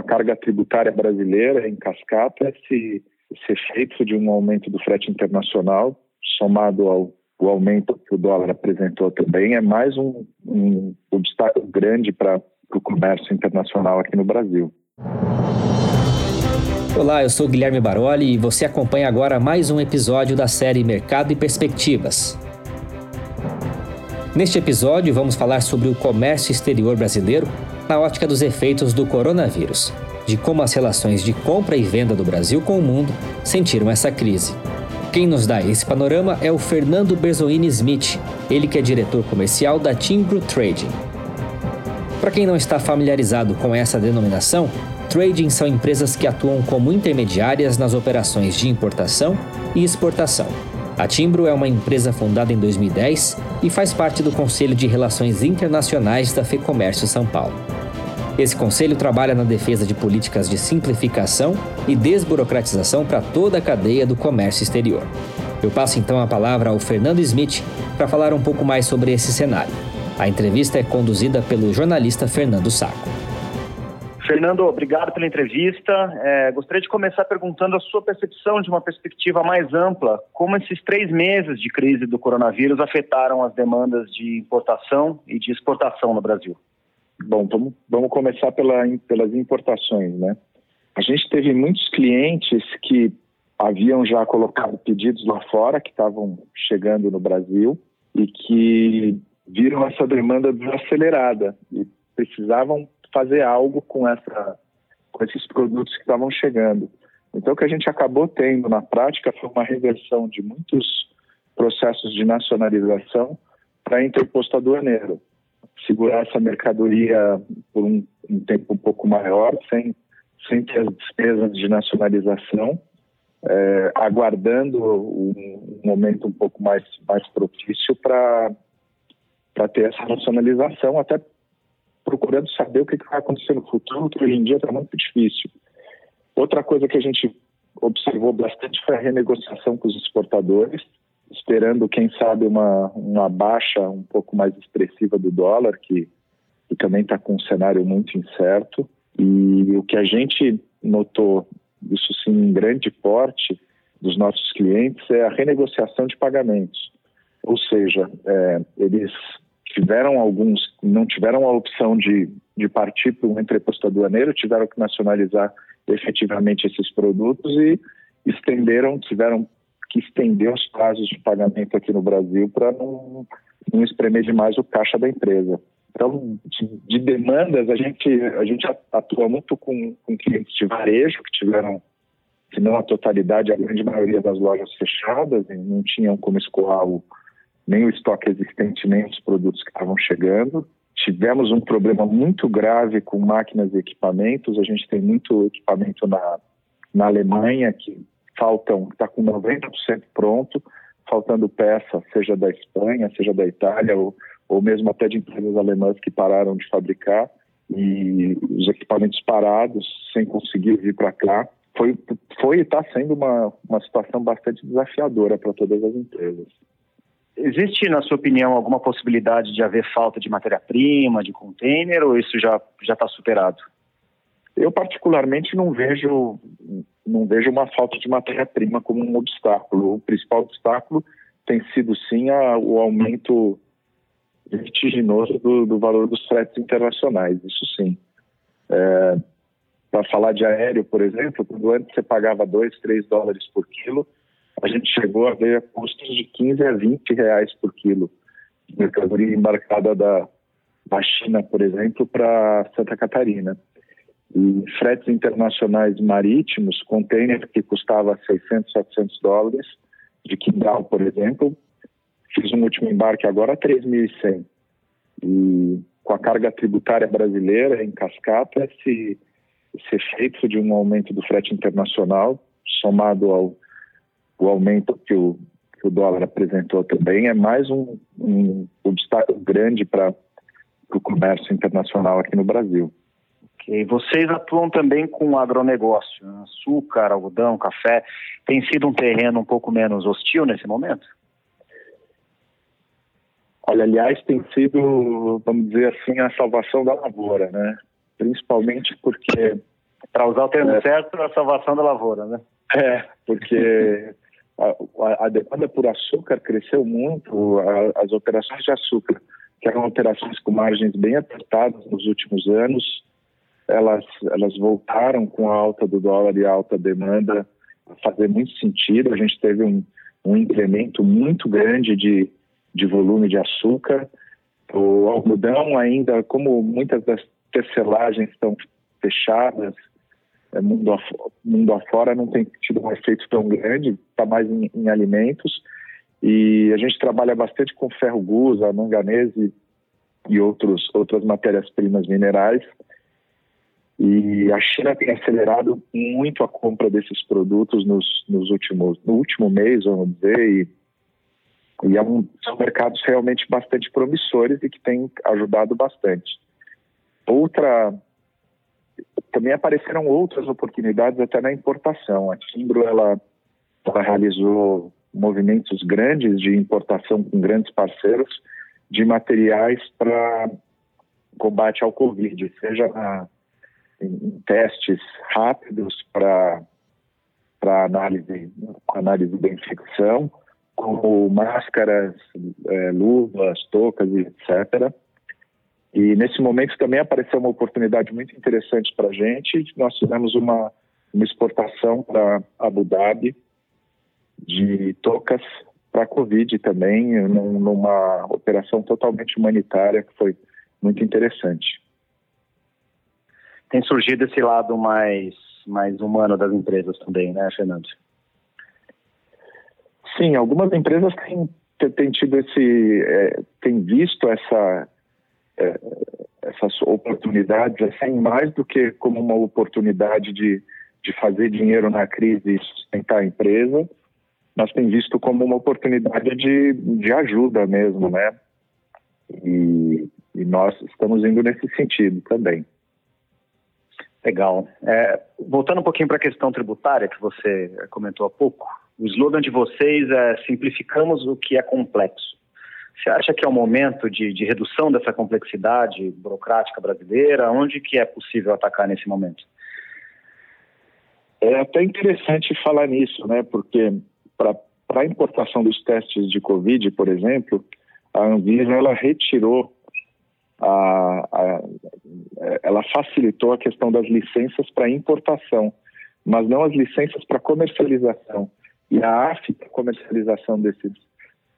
a carga tributária brasileira em cascata, esse, esse efeito de um aumento do frete internacional, somado ao o aumento que o dólar apresentou também, é mais um, um obstáculo grande para o comércio internacional aqui no Brasil. Olá, eu sou Guilherme Baroli e você acompanha agora mais um episódio da série Mercado e Perspectivas. Neste episódio, vamos falar sobre o comércio exterior brasileiro na ótica dos efeitos do coronavírus, de como as relações de compra e venda do Brasil com o mundo sentiram essa crise. Quem nos dá esse panorama é o Fernando Berzoini Smith, ele que é diretor comercial da Timbro Trading. Para quem não está familiarizado com essa denominação, trading são empresas que atuam como intermediárias nas operações de importação e exportação. A Timbro é uma empresa fundada em 2010 e faz parte do Conselho de Relações Internacionais da FEComércio São Paulo. Esse conselho trabalha na defesa de políticas de simplificação e desburocratização para toda a cadeia do comércio exterior. Eu passo então a palavra ao Fernando Smith para falar um pouco mais sobre esse cenário. A entrevista é conduzida pelo jornalista Fernando Saco. Fernando, obrigado pela entrevista. É, gostaria de começar perguntando a sua percepção de uma perspectiva mais ampla, como esses três meses de crise do coronavírus afetaram as demandas de importação e de exportação no Brasil. Bom, vamos, vamos começar pela, pelas importações, né? A gente teve muitos clientes que haviam já colocado pedidos lá fora, que estavam chegando no Brasil e que viram essa demanda desacelerada e precisavam fazer algo com, essa, com esses produtos que estavam chegando. Então, o que a gente acabou tendo na prática foi uma reversão de muitos processos de nacionalização para interposto aduaneiro. Segurar essa mercadoria por um, um tempo um pouco maior, sem, sem ter as despesas de nacionalização, é, aguardando um, um momento um pouco mais, mais propício para ter essa nacionalização, até procurando saber o que, vai acontecer no futuro, que hoje em dia está muito difícil. Outra coisa que a gente observou bastante foi a renegociação com os exportadores, esperando, quem sabe, uma, uma baixa um pouco mais expressiva do dólar, que, que também está com um cenário muito incerto. E o que a gente notou, isso sim, em grande porte dos nossos clientes, é a renegociação de pagamentos. Ou seja, é, eles tiveram alguns, não tiveram a opção de, de partir para um entreposto aduaneiro, tiveram que nacionalizar efetivamente esses produtos e estenderam, tiveram que estender os prazos de pagamento aqui no Brasil para não, não espremer demais o caixa da empresa. Então, de, de, demandas, a gente, a gente atua muito com, com clientes de varejo que tiveram, se não a totalidade, a grande maioria das lojas fechadas e não tinham como escoar o, nem o estoque existente, nem os produtos que estavam chegando. Tivemos um problema muito grave com máquinas e equipamentos. A gente tem muito equipamento na, na Alemanha que faltam, está com 90% pronto, faltando peça, seja da Espanha, seja da Itália, ou, ou mesmo até de empresas alemãs que pararam de fabricar e os equipamentos parados, sem conseguir vir para cá. Foi, foi e está sendo uma, uma situação bastante desafiadora para todas as empresas. Existe, na sua opinião, alguma possibilidade de haver falta de matéria-prima, de container, ou isso já já está superado? Eu particularmente não vejo não vejo uma falta de matéria-prima como um obstáculo. O principal obstáculo tem sido sim a, o aumento vertiginoso do, do, valor dos fretes internacionais. Isso sim. É, Para falar de aéreo, por exemplo, quando antes você pagava 2, 3 dólares por quilo, a gente chegou a ver custos de 15 a 20 reais por quilo de mercadoria embarcada da, da China, por exemplo, para Santa Catarina. E fretes internacionais marítimos, container que custava 600, 700 dólares, de Qingdao, por exemplo, fiz um último embarque agora a 3.100. E com a carga tributária brasileira em cascata, esse, esse efeito de um aumento do frete internacional, somado ao o aumento que o, que o dólar apresentou também é mais um, um obstáculo grande para o comércio internacional aqui no Brasil. Okay. Vocês atuam também com agronegócio, né? açúcar, algodão, café. Tem sido um terreno um pouco menos hostil nesse momento? Olha, aliás, tem sido, vamos dizer assim, a salvação da lavoura, né? Principalmente porque Para usar o termo é. certo, a salvação da lavoura, né? É, porque a, a, demanda por açúcar cresceu muito, a, as operações de açúcar, que eram operações com margens bem apertadas nos últimos anos, elas, elas voltaram com a alta do dólar e a alta demanda a fazer muito sentido. A gente teve um, um incremento muito grande de, de volume de açúcar. O algodão ainda, como muitas das tecelagens estão fechadas, é, mundo, afora, mundo afora não tem tido um efeito tão grande, está mais em, em, alimentos. E a gente trabalha bastante com ferro gusa, manganese e outros, outras matérias-primas minerais. E a China tem acelerado muito a compra desses produtos nos, nos últimos, no último mês, vamos dizer, e e é um, são mercados realmente bastante promissores e que têm ajudado bastante. Outra, também apareceram outras oportunidades até na importação. A Timbro ela, ela realizou movimentos grandes de importação com grandes parceiros de materiais para combate ao Covid, seja na, em, testes rápidos para análise, análise da infecção, como máscaras, é, luvas, toucas etc. E nesse momento também apareceu uma oportunidade muito interessante para a gente. Nós fizemos uma, uma exportação para Abu Dhabi de toucas para a Covid também, numa operação totalmente humanitária que foi muito interessante. Tem surgido esse lado mais, mais humano das empresas também, né, Fernando? Sim, algumas empresas têm, têm tido esse, é, têm visto essa, é, essas oportunidades assim, mais do que como uma oportunidade de, de fazer dinheiro na crise e sustentar a empresa, nós temos visto como uma oportunidade de, de ajuda mesmo, né? E, e nós estamos indo nesse sentido também. Legal. É, voltando um pouquinho para a questão tributária que você comentou há pouco, o slogan de vocês é simplificamos o que é complexo. Você acha que é o momento de, de redução dessa complexidade burocrática brasileira? Onde que é possível atacar nesse momento? É até interessante falar nisso, né? Porque para a importação dos testes de Covid, por exemplo, a Anvisa ela retirou a, a, ela facilitou a questão das licenças para importação, mas não as licenças para comercialização. E a AF, a comercialização desses,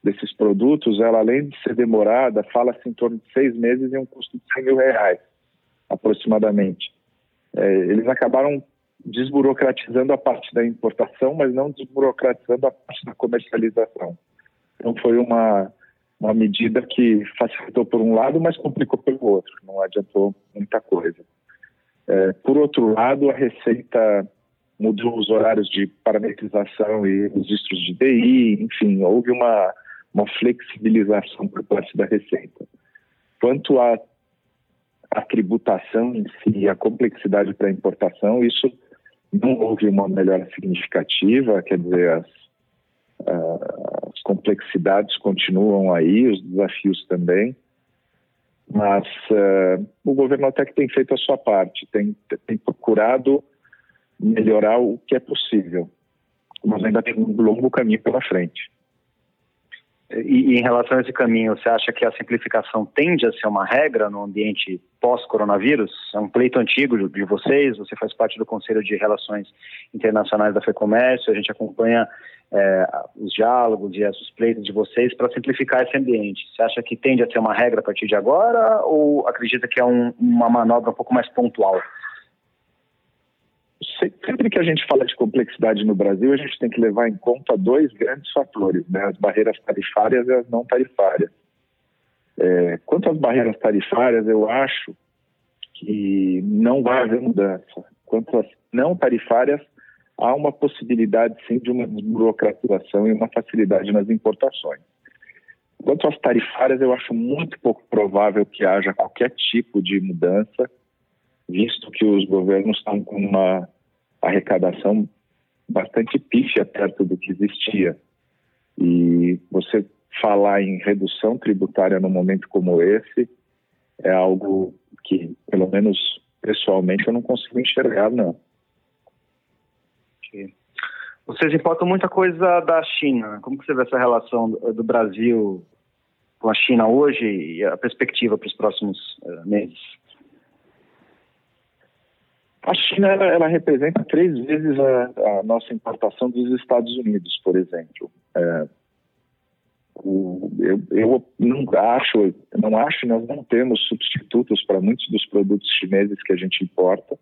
desses produtos, ela além de ser demorada, fala-se em torno de seis meses e um custo de 100 mil reais, aproximadamente. É, eles acabaram desburocratizando a parte da importação, mas não desburocratizando a parte da comercialização. Então foi uma, uma medida que facilitou por um lado, mas complicou pelo outro, não adiantou muita coisa. É, por outro lado, a Receita mudou os horários de parametrização e registros de DI, enfim, houve uma, uma flexibilização por parte da Receita. Quanto à, à tributação em si, a complexidade para a importação, isso não houve uma melhora significativa, quer dizer, as complexidades continuam aí, os desafios também, mas uh, o governo até que tem feito a sua parte, tem, tem procurado melhorar o que é possível. Mas ainda tem um longo caminho pela frente. E, e, em relação a esse caminho, você acha que a simplificação tende a ser uma regra no ambiente pós-coronavírus? É um pleito antigo de vocês, você faz parte do Conselho de Relações Internacionais da FEComércio, a gente acompanha é, os diálogos e os pleitos de vocês para simplificar esse ambiente. Você acha que tende a ser uma regra a partir de agora ou acredita que é um, uma manobra um pouco mais pontual? Sempre que a gente fala de complexidade no Brasil, a gente tem que levar em conta dois grandes fatores, né? as barreiras tarifárias e as não tarifárias. É, quanto às barreiras tarifárias, eu acho que não vai haver mudança. Quanto às não tarifárias, há uma possibilidade sim de uma desburocratização e uma facilidade nas importações. Quanto às tarifárias, eu acho muito pouco provável que haja qualquer tipo de mudança, visto que os governos estão com uma arrecadação bastante pífia perto do que existia. E você falar em redução tributária num momento como esse é algo que, pelo menos pessoalmente, eu não consigo enxergar, não. Vocês importam muita coisa da China. Como que você vê essa relação do Brasil com a China hoje e a perspectiva para os próximos eh, meses? A China ela, ela representa três vezes a, a, nossa importação dos Estados Unidos, por exemplo. É, o, eu, eu, não acho, não acho, nós não temos substitutos para muitos dos produtos chineses que a gente importa.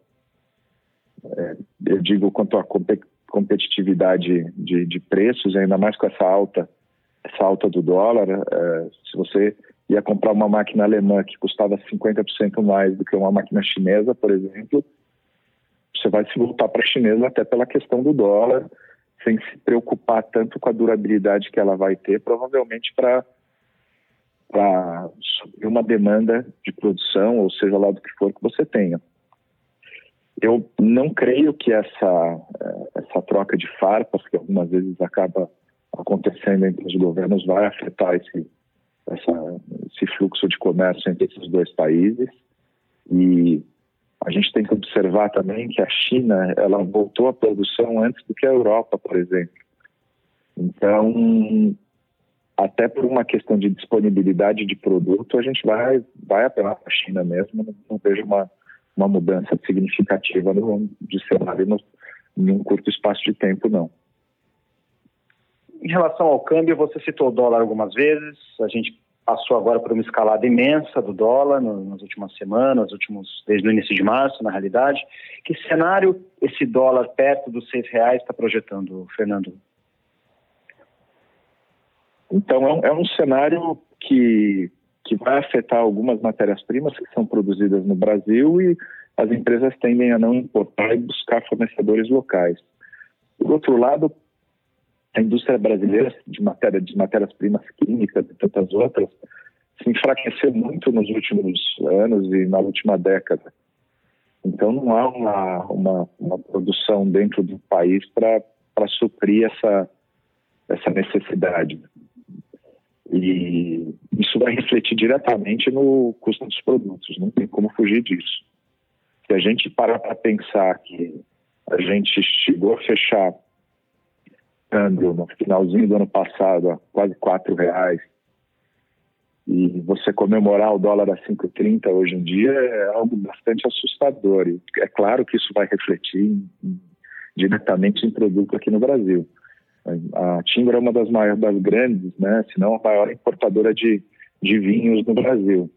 É, eu digo quanto à competitividade de, de, preços, ainda mais com essa alta, essa alta do dólar. É, se você ia comprar uma máquina alemã que custava 50% mais do que uma máquina chinesa, por exemplo, você vai se voltar para a chinesa até pela questão do dólar, sem se preocupar tanto com a durabilidade que ela vai ter, provavelmente para subir uma demanda de produção, ou seja lá do que for que você tenha. Eu não creio que essa, essa troca de farpas, que algumas vezes acaba acontecendo entre os governos, vai afetar esse, essa, esse fluxo de comércio entre esses dois países. E a gente tem que observar também que a China ela voltou à produção antes do que a Europa, por exemplo. Então, até por uma questão de disponibilidade de produto, a gente vai, vai apelar para a China mesmo. Não, não, vejo uma, uma mudança significativa no, de cenário em um curto espaço de tempo, não. Em relação ao câmbio, você citou o dólar algumas vezes. A gente passou agora por uma escalada imensa do dólar nas últimas semanas, últimos, desde o início de março, na realidade. Que cenário esse dólar perto dos seis reais está projetando, Fernando? Então, é um, é um cenário que, que vai afetar algumas matérias-primas que são produzidas no Brasil e as empresas tendem a não importar e buscar fornecedores locais. Por outro lado, a indústria brasileira de matéria de matérias-primas químicas e tantas outras se enfraqueceu muito nos últimos anos e na última década. Então não há uma, uma, uma produção dentro do país para suprir essa, essa necessidade. E isso vai refletir diretamente no custo dos produtos, não tem como fugir disso. Se a gente parar para pensar que a gente chegou a fechar câmbio no finalzinho do ano passado a quase quatro reais e você comemorar o dólar a 5,30 hoje em dia é algo bastante assustador. E é claro que isso vai refletir diretamente em produto aqui no Brasil. A Timbra é uma das maiores, das grandes, né, se não a maior importadora de, de vinhos no Brasil.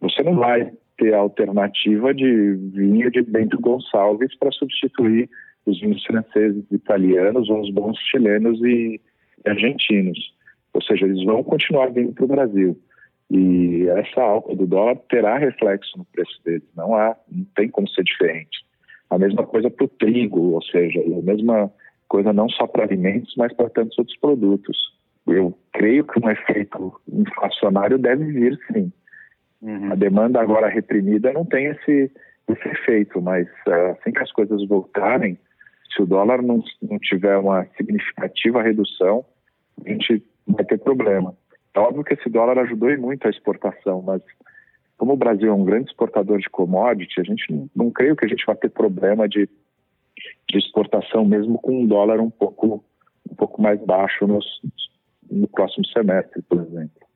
Você não vai ter a alternativa de vinho de Bento Gonçalves para substituir os vinhos franceses, italianos ou os bons chilenos e argentinos. Ou seja, eles vão continuar vindo para o Brasil. E essa alta do dólar terá reflexo no preço deles. Não há, não tem como ser diferente. A mesma coisa para o trigo, ou seja, a mesma coisa não só para alimentos, mas para tantos outros produtos. Eu creio que um efeito inflacionário deve vir, sim. Uhum. A demanda agora reprimida não tem esse, esse efeito, mas eh, assim que as coisas voltarem, se o dólar não, não tiver uma significativa redução, a gente vai ter problema. É óbvio que esse dólar ajudou muito a exportação, mas como o Brasil é um grande exportador de commodity, a gente não, não creio que a gente vai ter problema de, de exportação mesmo com um dólar um pouco um pouco mais baixo nos, no próximo semestre, por exemplo.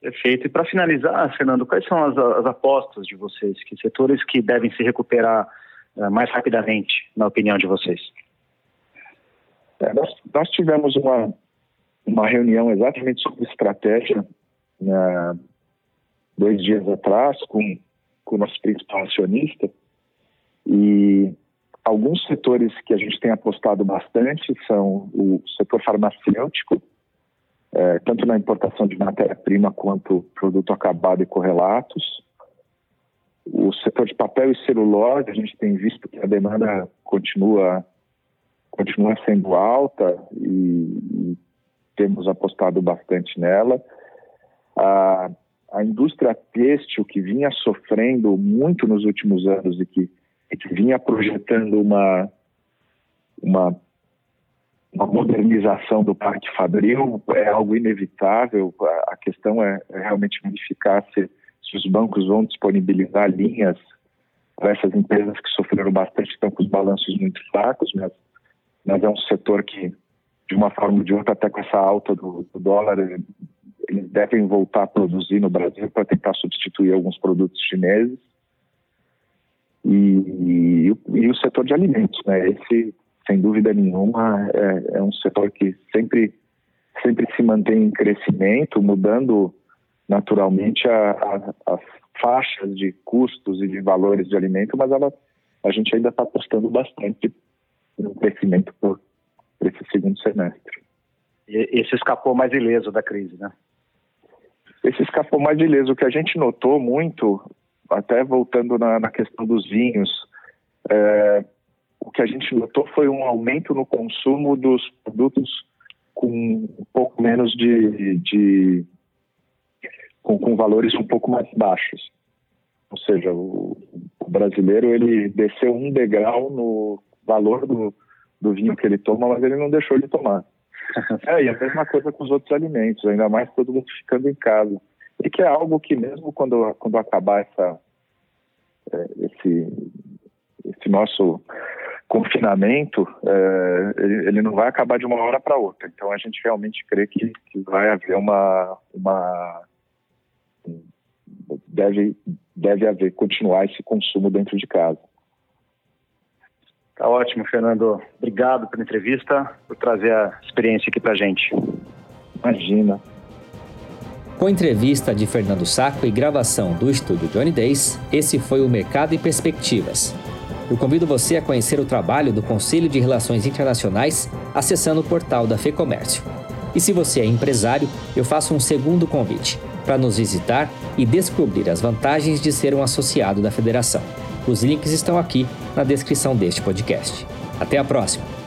Perfeito. E para finalizar, Fernando, quais são as, as apostas de vocês? Que setores que devem se recuperar mais rapidamente, na opinião de vocês? É, nós, nós, tivemos uma, uma reunião exatamente sobre estratégia né, dois dias atrás com, com o nosso principal acionista e alguns setores que a gente tem apostado bastante são o setor farmacêutico, é, tanto na importação de matéria-prima quanto produto acabado e correlatos. O setor de papel e celulose, a gente tem visto que a demanda continua, continua sendo alta e, e temos apostado bastante nela. A, a indústria têxtil, que vinha sofrendo muito nos últimos anos e que, e que vinha projetando uma, uma uma modernização do parque fabril é algo inevitável. A, questão é, é realmente verificar se, se, os bancos vão disponibilizar linhas para essas empresas que sofreram bastante, estão com os balanços muito fracos, mas mas é um setor que, de uma forma ou de outra, até com essa alta do, do dólar, eles devem voltar a produzir no Brasil para tentar substituir alguns produtos chineses. E, e, e, o setor de alimentos, né? Esse, sem dúvida nenhuma, é, é um setor que sempre, sempre se mantém em crescimento, mudando naturalmente a, a, as faixas de custos e de valores de alimento, mas ela, a gente ainda está apostando bastante no crescimento por, por esse segundo semestre. Esse escapou mais ileso da crise, né? Esse escapou mais ileso. O que a gente notou muito, até voltando na, na questão dos vinhos, é, o que a gente notou foi um aumento no consumo dos produtos com um pouco menos de, de com, com, valores um pouco mais baixos. Ou seja, o, o, brasileiro ele desceu um degrau no valor do, do vinho que ele toma, mas ele não deixou de tomar. É, e a mesma coisa com os outros alimentos, ainda mais todo mundo ficando em casa. E que é algo que mesmo quando, quando acabar essa, é, esse, esse nosso confinamento, é, ele, ele, não vai acabar de uma hora para outra. Então a gente realmente crê que, que vai haver uma, uma deve, deve haver, continuar esse consumo dentro de casa. Tá ótimo, Fernando. Obrigado pela entrevista, por trazer a experiência aqui para gente. Imagina. Com entrevista de Fernando Saco e gravação do estúdio Johnny Days, esse foi o Mercado e Perspectivas. Eu convido você a conhecer o trabalho do Conselho de Relações Internacionais acessando o portal da FEComércio. E se você é empresário, eu faço um segundo convite para nos visitar e descobrir as vantagens de ser um associado da federação. Os links estão aqui na descrição deste podcast. Até a próxima!